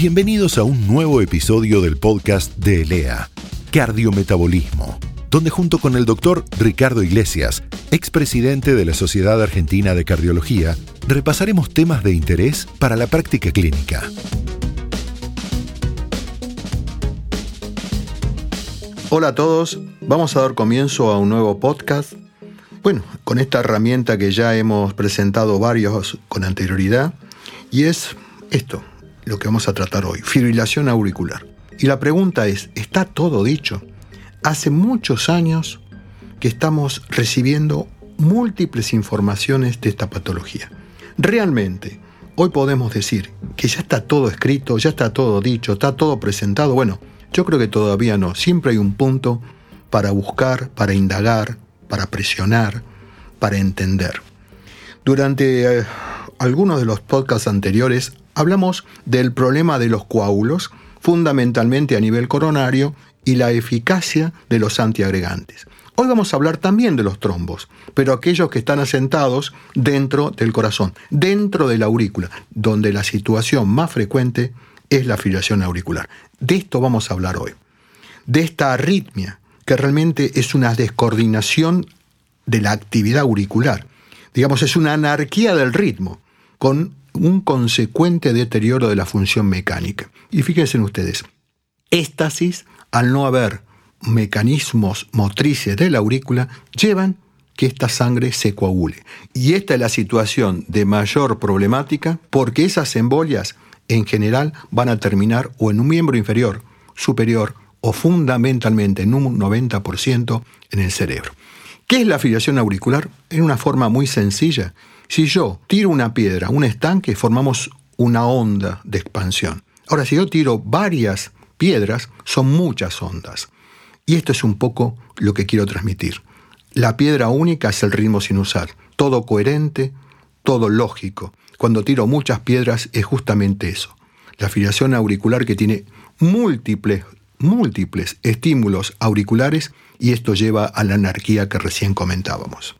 Bienvenidos a un nuevo episodio del podcast de ELEA, Cardiometabolismo, donde junto con el doctor Ricardo Iglesias, expresidente de la Sociedad Argentina de Cardiología, repasaremos temas de interés para la práctica clínica. Hola a todos, vamos a dar comienzo a un nuevo podcast. Bueno, con esta herramienta que ya hemos presentado varios con anterioridad, y es esto, lo que vamos a tratar hoy, fibrilación auricular. Y la pregunta es, ¿está todo dicho? Hace muchos años que estamos recibiendo múltiples informaciones de esta patología. Realmente, hoy podemos decir que ya está todo escrito, ya está todo dicho, está todo presentado. Bueno, yo creo que todavía no. Siempre hay un punto para buscar, para indagar, para presionar, para entender. Durante eh, algunos de los podcasts anteriores hablamos del problema de los coágulos, fundamentalmente a nivel coronario, y la eficacia de los antiagregantes. Hoy vamos a hablar también de los trombos, pero aquellos que están asentados dentro del corazón, dentro de la aurícula, donde la situación más frecuente es la fibrilación auricular. De esto vamos a hablar hoy. De esta arritmia, que realmente es una descoordinación de la actividad auricular. Digamos, es una anarquía del ritmo, con un consecuente deterioro de la función mecánica. Y fíjense ustedes, éstasis, al no haber mecanismos motrices de la aurícula, llevan que esta sangre se coagule. Y esta es la situación de mayor problemática porque esas embolias en general van a terminar o en un miembro inferior, superior o fundamentalmente en un 90% en el cerebro. ¿Qué es la afiliación auricular? En una forma muy sencilla. Si yo tiro una piedra, un estanque, formamos una onda de expansión. Ahora, si yo tiro varias piedras, son muchas ondas. Y esto es un poco lo que quiero transmitir. La piedra única es el ritmo sinusal, todo coherente, todo lógico. Cuando tiro muchas piedras es justamente eso. La afiliación auricular que tiene múltiples, múltiples estímulos auriculares y esto lleva a la anarquía que recién comentábamos.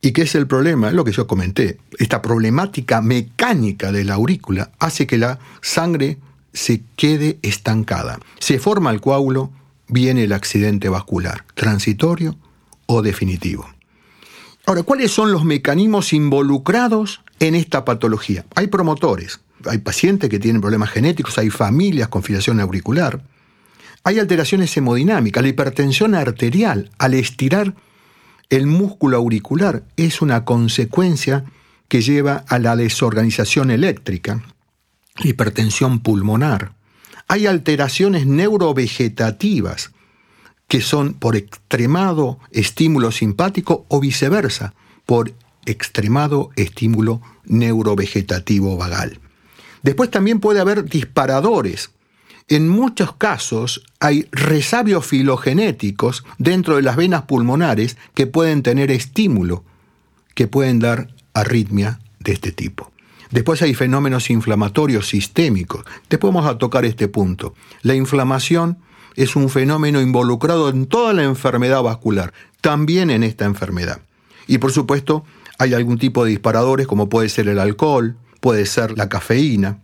¿Y qué es el problema? Lo que yo comenté. Esta problemática mecánica de la aurícula hace que la sangre se quede estancada. Se forma el coágulo, viene el accidente vascular, transitorio o definitivo. Ahora, ¿cuáles son los mecanismos involucrados en esta patología? Hay promotores, hay pacientes que tienen problemas genéticos, hay familias con filación auricular, hay alteraciones hemodinámicas, la hipertensión arterial al estirar el músculo auricular es una consecuencia que lleva a la desorganización eléctrica, hipertensión pulmonar. Hay alteraciones neurovegetativas que son por extremado estímulo simpático o viceversa, por extremado estímulo neurovegetativo vagal. Después también puede haber disparadores en muchos casos hay resabios filogenéticos dentro de las venas pulmonares que pueden tener estímulo, que pueden dar arritmia de este tipo. Después hay fenómenos inflamatorios sistémicos. Después vamos a tocar este punto. La inflamación es un fenómeno involucrado en toda la enfermedad vascular, también en esta enfermedad. Y por supuesto, hay algún tipo de disparadores como puede ser el alcohol, puede ser la cafeína.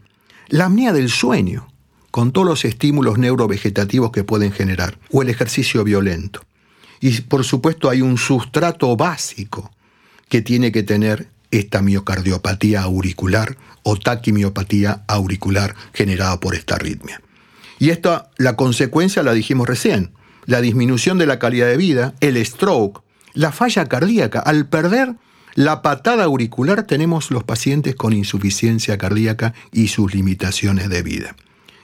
La apnea del sueño con todos los estímulos neurovegetativos que pueden generar, o el ejercicio violento. Y por supuesto hay un sustrato básico que tiene que tener esta miocardiopatía auricular o taquimiopatía auricular generada por esta arritmia. Y esta, la consecuencia la dijimos recién, la disminución de la calidad de vida, el stroke, la falla cardíaca. Al perder la patada auricular tenemos los pacientes con insuficiencia cardíaca y sus limitaciones de vida.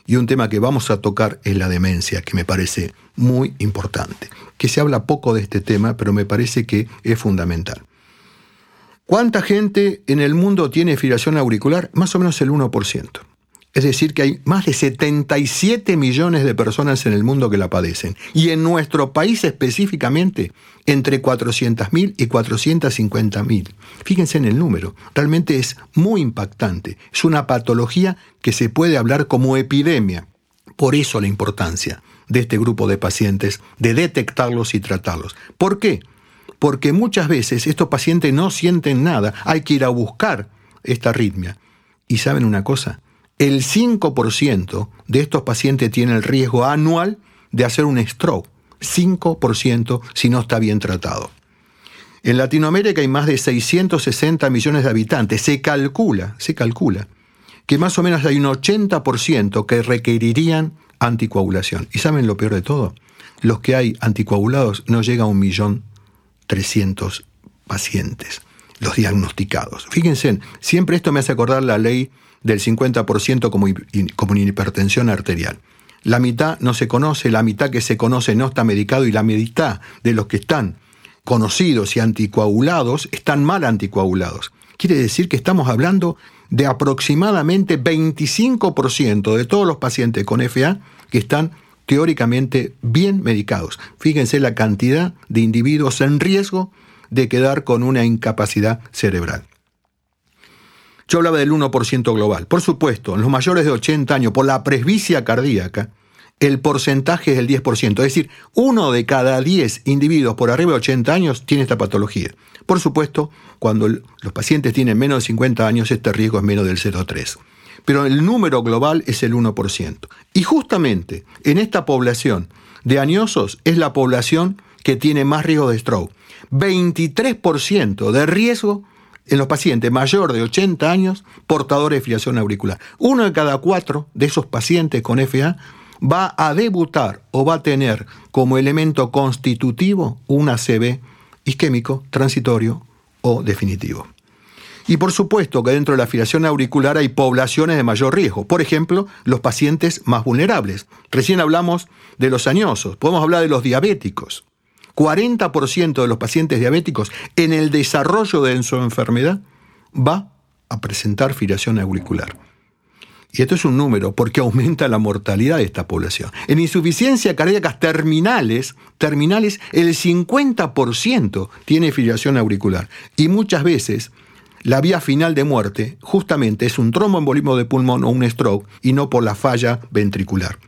Y un tema que vamos a tocar es la demencia, que me parece muy importante. Que se habla poco de este tema, pero me parece que es fundamental. ¿Cuánta gente en el mundo tiene fibrilación auricular? Más o menos el 1%. Es decir, que hay más de 77 millones de personas en el mundo que la padecen. Y en nuestro país específicamente, entre 400.000 y 450.000. Fíjense en el número. Realmente es muy impactante. Es una patología que se puede hablar como epidemia. Por eso la importancia de este grupo de pacientes, de detectarlos y tratarlos. ¿Por qué? Porque muchas veces estos pacientes no sienten nada, hay que ir a buscar esta arritmia. ¿Y saben una cosa? El 5% de estos pacientes tiene el riesgo anual de hacer un stroke. 5% si no está bien tratado. En Latinoamérica hay más de 660 millones de habitantes. Se calcula, se calcula, que más o menos hay un 80% que requerirían anticoagulación. ¿Y saben lo peor de todo? Los que hay anticoagulados no llega a un millón trescientos pacientes, los diagnosticados. Fíjense, siempre esto me hace acordar la ley del 50% como, como hipertensión arterial. La mitad no se conoce, la mitad que se conoce no está medicado y la mitad de los que están conocidos y anticoagulados están mal anticoagulados. Quiere decir que estamos hablando de aproximadamente 25% de todos los pacientes con FA que están teóricamente bien medicados. Fíjense la cantidad de individuos en riesgo de quedar con una incapacidad cerebral. Yo hablaba del 1% global. Por supuesto, en los mayores de 80 años, por la presbicia cardíaca, el porcentaje es del 10%. Es decir, uno de cada 10 individuos por arriba de 80 años tiene esta patología. Por supuesto, cuando los pacientes tienen menos de 50 años, este riesgo es menos del 0,3. Pero el número global es el 1%. Y justamente en esta población de añosos es la población que tiene más riesgo de stroke. 23% de riesgo en los pacientes mayores de 80 años portadores de filiación auricular. Uno de cada cuatro de esos pacientes con FA va a debutar o va a tener como elemento constitutivo un ACV isquémico, transitorio o definitivo. Y por supuesto que dentro de la afiliación auricular hay poblaciones de mayor riesgo. Por ejemplo, los pacientes más vulnerables. Recién hablamos de los añosos, podemos hablar de los diabéticos. 40% de los pacientes diabéticos en el desarrollo de su enfermedad va a presentar filiación auricular. Y esto es un número porque aumenta la mortalidad de esta población. En insuficiencia cardíacas terminales, terminales el 50% tiene filiación auricular. Y muchas veces la vía final de muerte justamente es un tromboembolismo de pulmón o un stroke y no por la falla ventricular.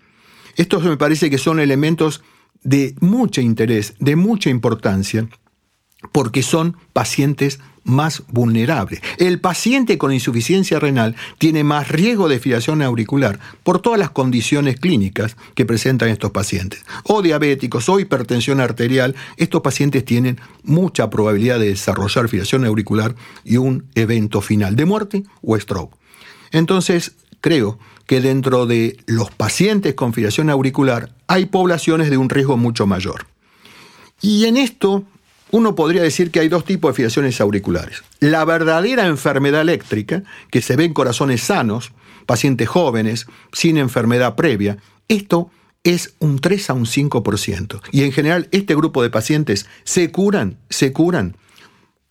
Estos me parece que son elementos de mucho interés, de mucha importancia, porque son pacientes más vulnerable. El paciente con insuficiencia renal tiene más riesgo de filación auricular por todas las condiciones clínicas que presentan estos pacientes. O diabéticos o hipertensión arterial, estos pacientes tienen mucha probabilidad de desarrollar filación auricular y un evento final de muerte o stroke. Entonces, creo que dentro de los pacientes con filación auricular hay poblaciones de un riesgo mucho mayor. Y en esto uno podría decir que hay dos tipos de filaciones auriculares. La verdadera enfermedad eléctrica, que se ve en corazones sanos, pacientes jóvenes, sin enfermedad previa, esto es un 3 a un 5%. Y en general este grupo de pacientes se curan, se curan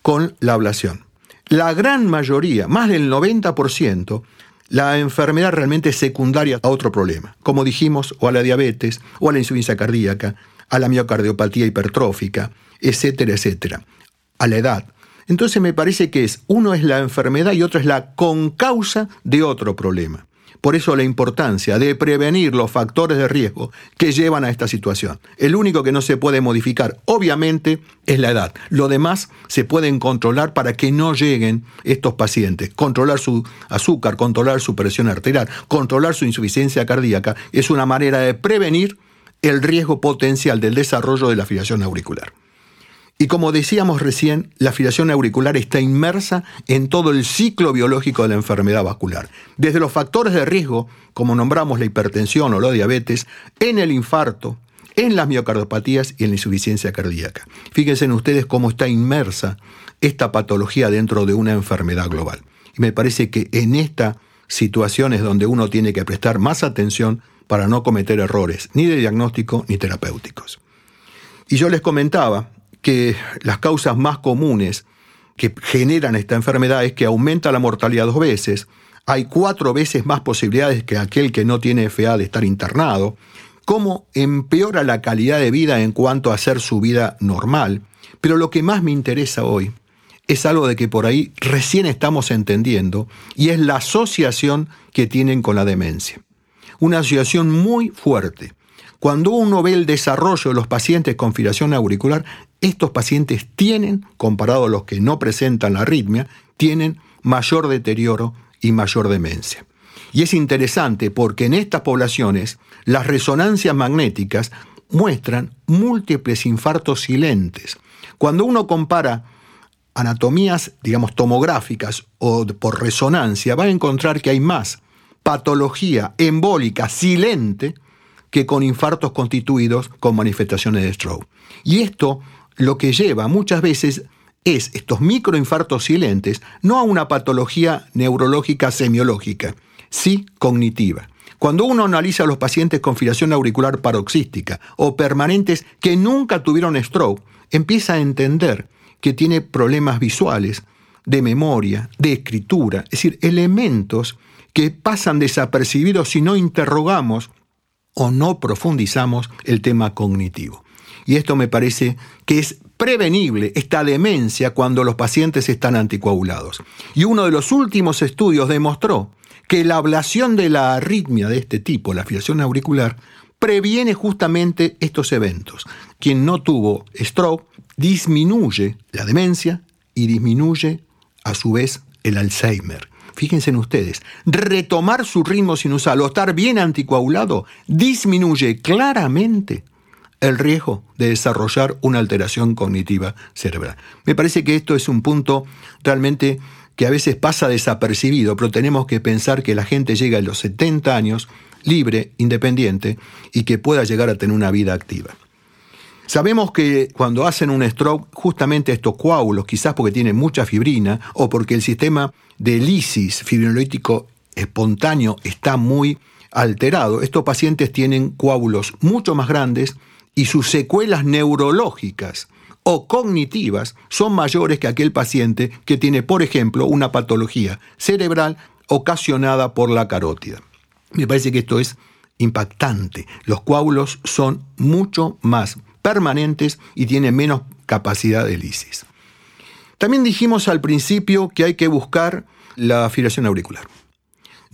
con la ablación. La gran mayoría, más del 90%, la enfermedad realmente es secundaria a otro problema, como dijimos, o a la diabetes, o a la insuficiencia cardíaca, a la miocardiopatía hipertrófica, etcétera, etcétera, a la edad. Entonces me parece que es, uno es la enfermedad y otro es la concausa de otro problema. Por eso la importancia de prevenir los factores de riesgo que llevan a esta situación. El único que no se puede modificar, obviamente, es la edad. Lo demás se pueden controlar para que no lleguen estos pacientes. Controlar su azúcar, controlar su presión arterial, controlar su insuficiencia cardíaca, es una manera de prevenir el riesgo potencial del desarrollo de la filación auricular. Y como decíamos recién, la filación auricular está inmersa en todo el ciclo biológico de la enfermedad vascular, desde los factores de riesgo, como nombramos la hipertensión o la diabetes, en el infarto, en las miocardiopatías y en la insuficiencia cardíaca. Fíjense en ustedes cómo está inmersa esta patología dentro de una enfermedad global. Y me parece que en estas situaciones donde uno tiene que prestar más atención para no cometer errores, ni de diagnóstico ni terapéuticos. Y yo les comentaba que las causas más comunes que generan esta enfermedad es que aumenta la mortalidad dos veces, hay cuatro veces más posibilidades que aquel que no tiene FA de estar internado, cómo empeora la calidad de vida en cuanto a hacer su vida normal. Pero lo que más me interesa hoy es algo de que por ahí recién estamos entendiendo y es la asociación que tienen con la demencia. Una asociación muy fuerte. Cuando uno ve el desarrollo de los pacientes con filación auricular, estos pacientes tienen, comparado a los que no presentan la arritmia, tienen mayor deterioro y mayor demencia. Y es interesante porque en estas poblaciones las resonancias magnéticas muestran múltiples infartos silentes. Cuando uno compara anatomías, digamos, tomográficas o por resonancia, va a encontrar que hay más patología embólica silente que con infartos constituidos con manifestaciones de stroke. Y esto lo que lleva muchas veces es estos microinfartos silentes no a una patología neurológica semiológica, sí cognitiva. Cuando uno analiza a los pacientes con filación auricular paroxística o permanentes que nunca tuvieron stroke, empieza a entender que tiene problemas visuales, de memoria, de escritura, es decir, elementos que pasan desapercibidos si no interrogamos o no profundizamos el tema cognitivo. Y esto me parece que es prevenible, esta demencia, cuando los pacientes están anticoagulados. Y uno de los últimos estudios demostró que la ablación de la arritmia de este tipo, la filación auricular, previene justamente estos eventos. Quien no tuvo stroke disminuye la demencia y disminuye a su vez el Alzheimer. Fíjense en ustedes, retomar su ritmo sinusal o estar bien anticoagulado disminuye claramente el riesgo de desarrollar una alteración cognitiva cerebral. Me parece que esto es un punto realmente que a veces pasa desapercibido, pero tenemos que pensar que la gente llega a los 70 años libre, independiente y que pueda llegar a tener una vida activa. Sabemos que cuando hacen un stroke, justamente estos coágulos, quizás porque tienen mucha fibrina o porque el sistema de lisis fibrinolítico espontáneo está muy alterado, estos pacientes tienen coágulos mucho más grandes y sus secuelas neurológicas o cognitivas son mayores que aquel paciente que tiene, por ejemplo, una patología cerebral ocasionada por la carótida. Me parece que esto es impactante. Los coágulos son mucho más permanentes y tienen menos capacidad de lisis. También dijimos al principio que hay que buscar la fibrilación auricular.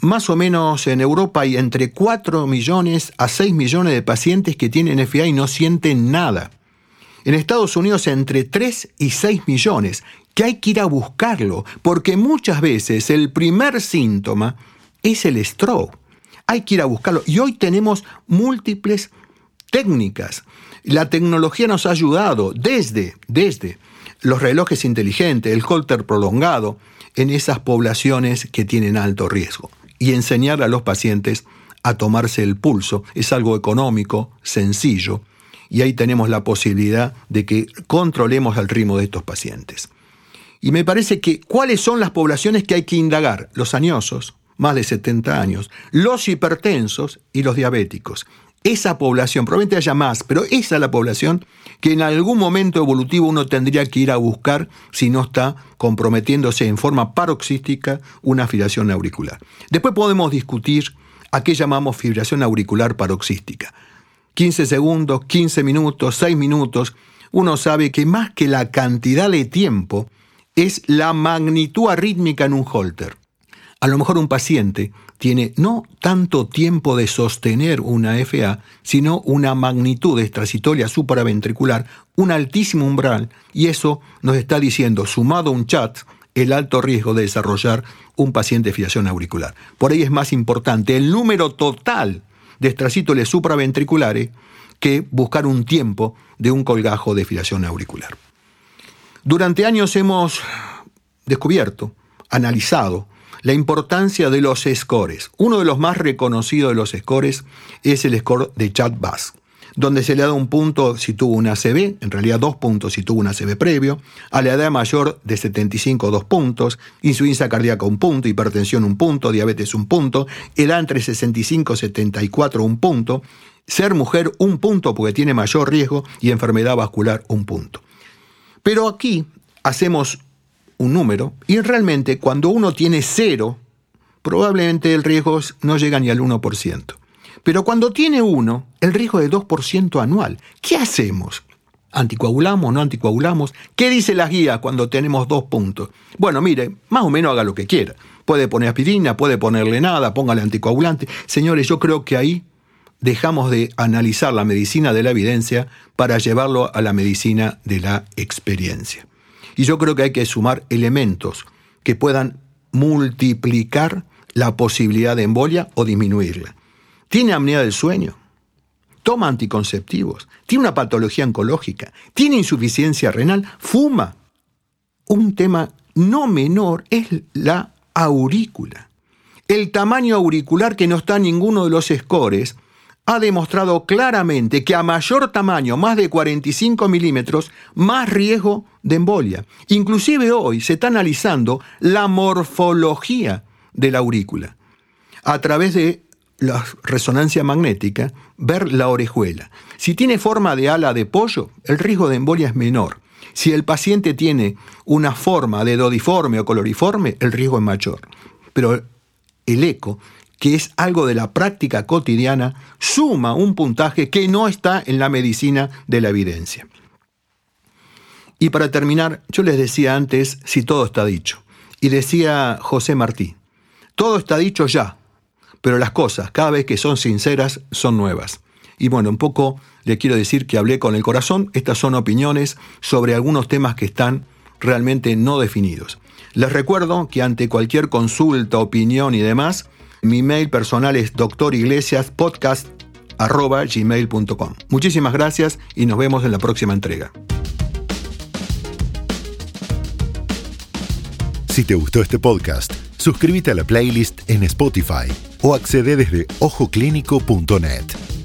Más o menos en Europa hay entre 4 millones a 6 millones de pacientes que tienen FA y no sienten nada. En Estados Unidos entre 3 y 6 millones, que hay que ir a buscarlo, porque muchas veces el primer síntoma es el stroke. Hay que ir a buscarlo. Y hoy tenemos múltiples técnicas. La tecnología nos ha ayudado desde, desde los relojes inteligentes, el holter prolongado, en esas poblaciones que tienen alto riesgo. Y enseñar a los pacientes a tomarse el pulso es algo económico, sencillo, y ahí tenemos la posibilidad de que controlemos el ritmo de estos pacientes. Y me parece que cuáles son las poblaciones que hay que indagar, los añosos, más de 70 años, los hipertensos y los diabéticos. Esa población, probablemente haya más, pero esa es la población que en algún momento evolutivo uno tendría que ir a buscar si no está comprometiéndose en forma paroxística una fibración auricular. Después podemos discutir a qué llamamos fibración auricular paroxística. 15 segundos, 15 minutos, 6 minutos, uno sabe que más que la cantidad de tiempo es la magnitud arrítmica en un holter. A lo mejor un paciente tiene no tanto tiempo de sostener una FA, sino una magnitud extracitolia supraventricular, un altísimo umbral, y eso nos está diciendo, sumado a un chat, el alto riesgo de desarrollar un paciente de filación auricular. Por ahí es más importante el número total de extracítoles supraventriculares que buscar un tiempo de un colgajo de filación auricular. Durante años hemos descubierto, analizado, la importancia de los scores. Uno de los más reconocidos de los scores es el score de Chad Bass, donde se le da un punto si tuvo una ACV, en realidad dos puntos si tuvo una ACV previo, a la edad mayor de 75 dos puntos, insuficiencia cardíaca un punto, hipertensión un punto, diabetes un punto, edad entre 65 y 74 un punto, ser mujer un punto porque tiene mayor riesgo y enfermedad vascular un punto. Pero aquí hacemos un número y realmente cuando uno tiene cero, probablemente el riesgo no llega ni al 1%. Pero cuando tiene uno, el riesgo es de 2% anual. ¿Qué hacemos? ¿Anticoagulamos, no anticoagulamos? ¿Qué dice la guía cuando tenemos dos puntos? Bueno, mire, más o menos haga lo que quiera. Puede poner aspirina, puede ponerle nada, póngale anticoagulante. Señores, yo creo que ahí dejamos de analizar la medicina de la evidencia para llevarlo a la medicina de la experiencia. Y yo creo que hay que sumar elementos que puedan multiplicar la posibilidad de embolia o disminuirla. Tiene apnea del sueño. Toma anticonceptivos. Tiene una patología oncológica. Tiene insuficiencia renal. Fuma. Un tema no menor es la aurícula. El tamaño auricular que no está en ninguno de los scores ha demostrado claramente que a mayor tamaño, más de 45 milímetros, más riesgo de embolia. Inclusive hoy se está analizando la morfología de la aurícula a través de la resonancia magnética, ver la orejuela. Si tiene forma de ala de pollo, el riesgo de embolia es menor. Si el paciente tiene una forma de dodiforme o coloriforme, el riesgo es mayor. Pero el eco que es algo de la práctica cotidiana, suma un puntaje que no está en la medicina de la evidencia. Y para terminar, yo les decía antes si todo está dicho. Y decía José Martí, todo está dicho ya, pero las cosas, cada vez que son sinceras, son nuevas. Y bueno, un poco le quiero decir que hablé con el corazón, estas son opiniones sobre algunos temas que están realmente no definidos. Les recuerdo que ante cualquier consulta, opinión y demás, mi mail personal es doctoriglesiaspodcast.gmail.com. Muchísimas gracias y nos vemos en la próxima entrega. Si te gustó este podcast, suscríbete a la playlist en Spotify o accede desde ojoclínico.net.